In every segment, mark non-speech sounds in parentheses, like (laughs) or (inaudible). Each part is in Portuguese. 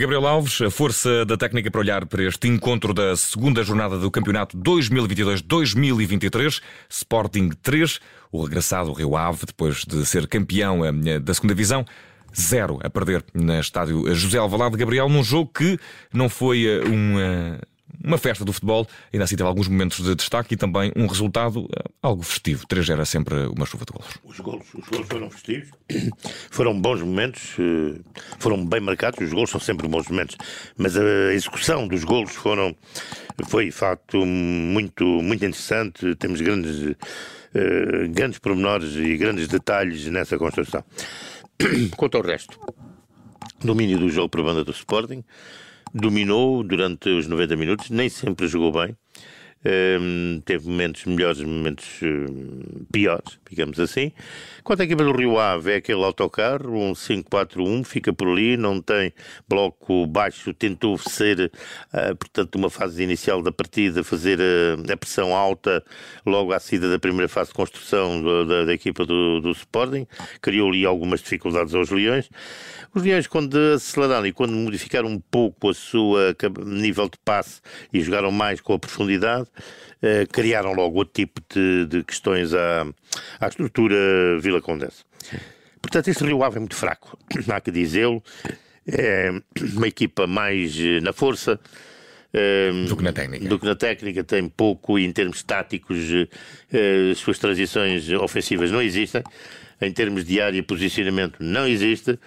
Gabriel Alves, a força da técnica para olhar para este encontro da segunda jornada do campeonato 2022-2023, Sporting 3, o regressado Rio Ave, depois de ser campeão eh, da segunda divisão, zero a perder na estádio José Alvalade Gabriel, num jogo que não foi eh, um, eh, uma festa do futebol, ainda assim teve alguns momentos de destaque e também um resultado eh, algo festivo. 3 era sempre uma chuva de golos. Os golos, os golos foram festivos, (clears throat) foram bons momentos, foram bem marcados, os golos são sempre bons momentos, mas a execução dos golos foram, foi de facto muito, muito interessante, temos grandes, grandes pormenores e grandes detalhes nessa construção. (clears throat) Quanto ao resto, domínio do jogo por banda do Sporting, dominou durante os 90 minutos, nem sempre jogou bem. Um, teve momentos melhores, momentos um, piores, digamos assim. Quanto à equipa do Rio Ave, é aquele autocarro, um 5-4-1, fica por ali, não tem bloco baixo, tentou ser, uh, portanto, uma fase inicial da partida, fazer uh, a pressão alta logo à saída da primeira fase de construção do, da, da, equipa do, do Sporting, criou ali algumas dificuldades aos Leões. Os Leões, quando aceleraram e quando modificaram um pouco a sua nível de passe e jogaram mais com a profundidade, uh, criaram logo outro tipo de, de questões à, à estrutura Vila Condense. Portanto, este Rio Ave é muito fraco, (coughs) há que dizê-lo. É uma equipa mais eh, na força, um, do que na técnica. Do que na técnica, tem pouco e em termos táticos as suas transições ofensivas não existem. Em termos de área e posicionamento não existe.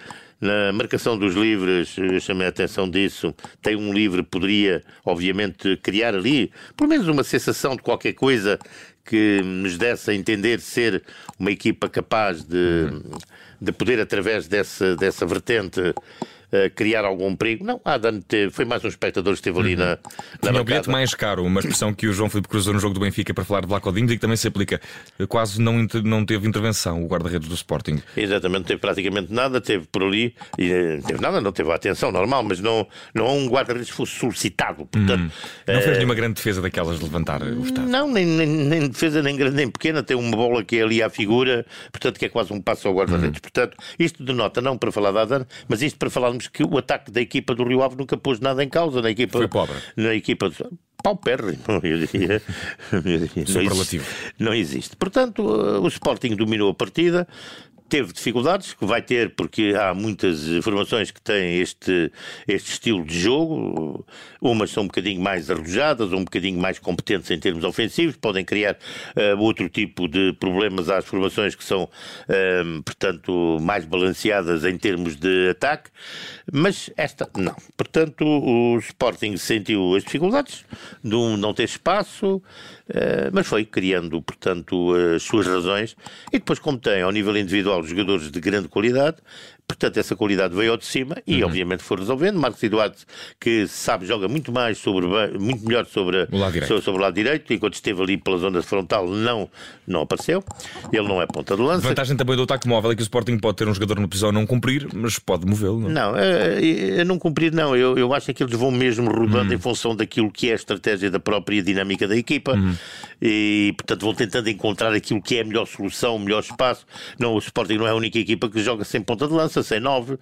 Na marcação dos livres, chamei a atenção disso, tem um livre, poderia, obviamente, criar ali, pelo menos uma sensação de qualquer coisa que nos desse a entender ser uma equipa capaz de, de poder, através dessa, dessa vertente, criar algum perigo. Não, Adam teve, foi mais um espectador que esteve ali uhum. na, na Tinha o bilhete mais caro, uma expressão que o João Filipe cruzou no jogo do Benfica para falar de Lacodinho e que também se aplica. Quase não, não teve intervenção o guarda-redes do Sporting. Exatamente, não teve praticamente nada, teve por ali, e, eh, teve nada, não teve a atenção normal, mas não, não um guarda-redes fosse solicitado. Portanto, hum. Não fez eh, nenhuma grande defesa daquelas de levantar o Estado? Não, nem, nem, nem, defesa nem grande nem pequena, tem uma bola que é ali à figura, portanto que é quase um passo ao guarda-redes. Hum. Portanto, isto denota, não para falar da Adam, mas isto para falarmos que o ataque da equipa do Rio Ave nunca pôs nada em causa na equipa. Foi pobre. Na equipa do paupérrimo, (laughs) eu diria. Superlativo. Não existe. Portanto, o Sporting dominou a partida, teve dificuldades, que vai ter, porque há muitas formações que têm este, este estilo de jogo. Umas são um bocadinho mais arrojadas, um bocadinho mais competentes em termos ofensivos, podem criar uh, outro tipo de problemas às formações que são, uh, portanto, mais balanceadas em termos de ataque. Mas esta, não. Portanto, o Sporting sentiu as dificuldades de um não ter espaço, uh, mas foi criando, portanto, as suas razões. E depois, como tem, ao nível individual, jogadores de grande qualidade, Portanto, essa qualidade veio ao de cima e, uhum. obviamente, foi resolvendo. Marcos Eduardo, que sabe, joga muito mais sobre, muito melhor sobre o, lado sobre, sobre o lado direito, enquanto esteve ali pela zona frontal, não, não apareceu. Ele não é ponta de lança. A vantagem também do ataque móvel é que o Sporting pode ter um jogador no posição não cumprir, mas pode movê-lo. Não, não é, é, não cumprir, não. Eu, eu acho que eles vão mesmo rodando uhum. em função daquilo que é a estratégia da própria dinâmica da equipa uhum. e, portanto, vão tentando encontrar aquilo que é a melhor solução, o melhor espaço. Não, o Sporting não é a única equipa que joga sem ponta de lança sem 9.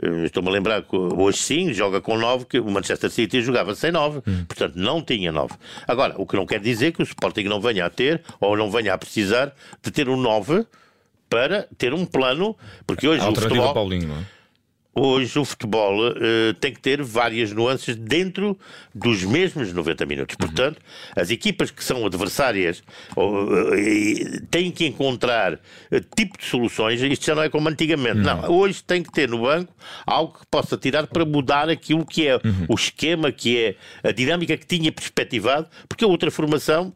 Eh, estou-me a lembrar que hoje sim joga com 9, que o Manchester City jogava sem 9, hum. portanto não tinha 9. Agora, o que não quer dizer que o Sporting não venha a ter, ou não venha a precisar, de ter um 9 para ter um plano, porque hoje a o futebol... Paulinho, não é? Hoje o futebol uh, tem que ter várias nuances dentro dos mesmos 90 minutos. Uhum. Portanto, as equipas que são adversárias uh, têm que encontrar uh, tipo de soluções. Isto já não é como antigamente. Não. não. hoje tem que ter no banco algo que possa tirar para mudar aquilo que é uhum. o esquema, que é a dinâmica que tinha perspectivado, porque a outra formação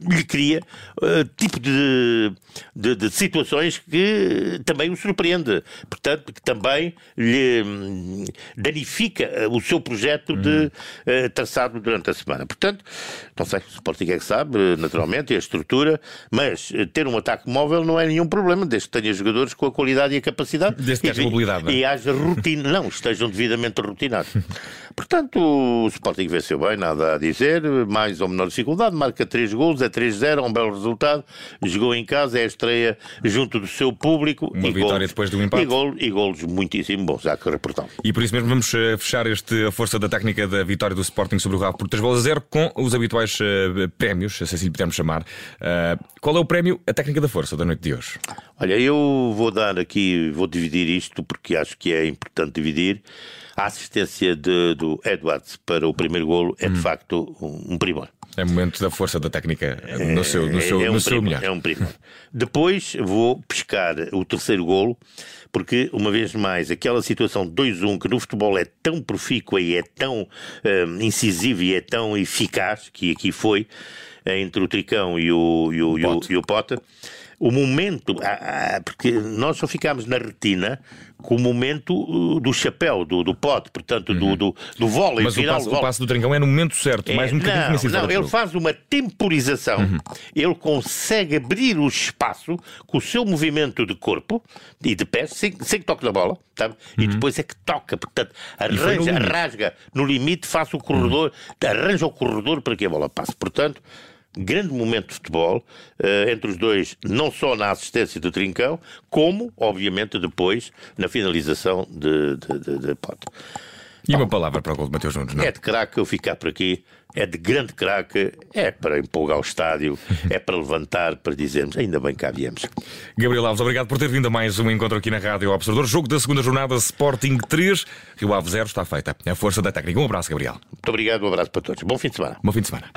lhe cria uh, tipo de, de, de, situações que também o surpreende. Portanto, que também lhe um, danifica eh, o seu projeto de uh, traçado durante a semana. Portanto, não sei, o Sporting é que sabe, naturalmente, e a estrutura, mas ter um ataque móvel não é nenhum problema, desde que tenha jogadores com a qualidade e a capacidade. Desde que haja mobilidade. E, e haja rotina, não, estejam devidamente rotinados. (laughs) portanto, o Sporting venceu bem, nada a dizer, mais ou menor dificuldade, marca 3 gols, é 3-0, um belo resultado, jogou em casa, é a estreia junto do seu público. Uma vitória golos, depois do empate. E, gol, e golos muitíssimo bons, há que reportar. E por isso mesmo vamos eh, fechar este a força da técnica da vitória do Sporting sobre o Rio por 3 bolas a 0 com os habituais uh, prémios, se assim lhe pudermos chamar. Uh, qual é o prémio, a técnica da força da noite de hoje? Olha, eu vou dar aqui, vou dividir isto porque acho que é importante dividir. A assistência de, do Edwards para o primeiro golo é de hum. facto um, um primor. É momento da força da técnica no seu, no seu, é, é um no seu melhor. É um primor. Depois vou pescar o terceiro golo, porque, uma vez mais, aquela situação 2-1 que no futebol é tão profícua e é tão um, incisiva e é tão eficaz, que aqui foi, entre o Tricão e o, e o, e o, e o Pota o momento, ah, ah, porque nós só ficámos na retina com o momento uh, do chapéu, do, do pote, portanto, uhum. do, do, do vôlei. Mas final, o, passo, o passo do Trincão é no momento certo, é, mais um bocadinho Não, não ele faz uma temporização, uhum. ele consegue abrir o espaço com o seu movimento de corpo e de pés, sem, sem que toque na bola, sabe? Uhum. e depois é que toca, portanto, arranja, rasga no limite, faz o corredor, uhum. arranja o corredor para que a bola passe. Portanto, grande momento de futebol uh, entre os dois, não só na assistência do Trincão, como, obviamente, depois na finalização de, de, de, de Pote. E uma palavra para o gol de Mateus Nunes, não? É de craque eu ficar por aqui, é de grande craque, é para empolgar o estádio, (laughs) é para levantar, para dizermos ainda bem cá viemos. Gabriel Alves, obrigado por ter vindo a mais um encontro aqui na Rádio Observador. Jogo da segunda jornada Sporting 3, Rio Ave 0 está feita. É a força da técnica. Um abraço, Gabriel. Muito obrigado, um abraço para todos. Bom fim de semana. Bom fim de semana.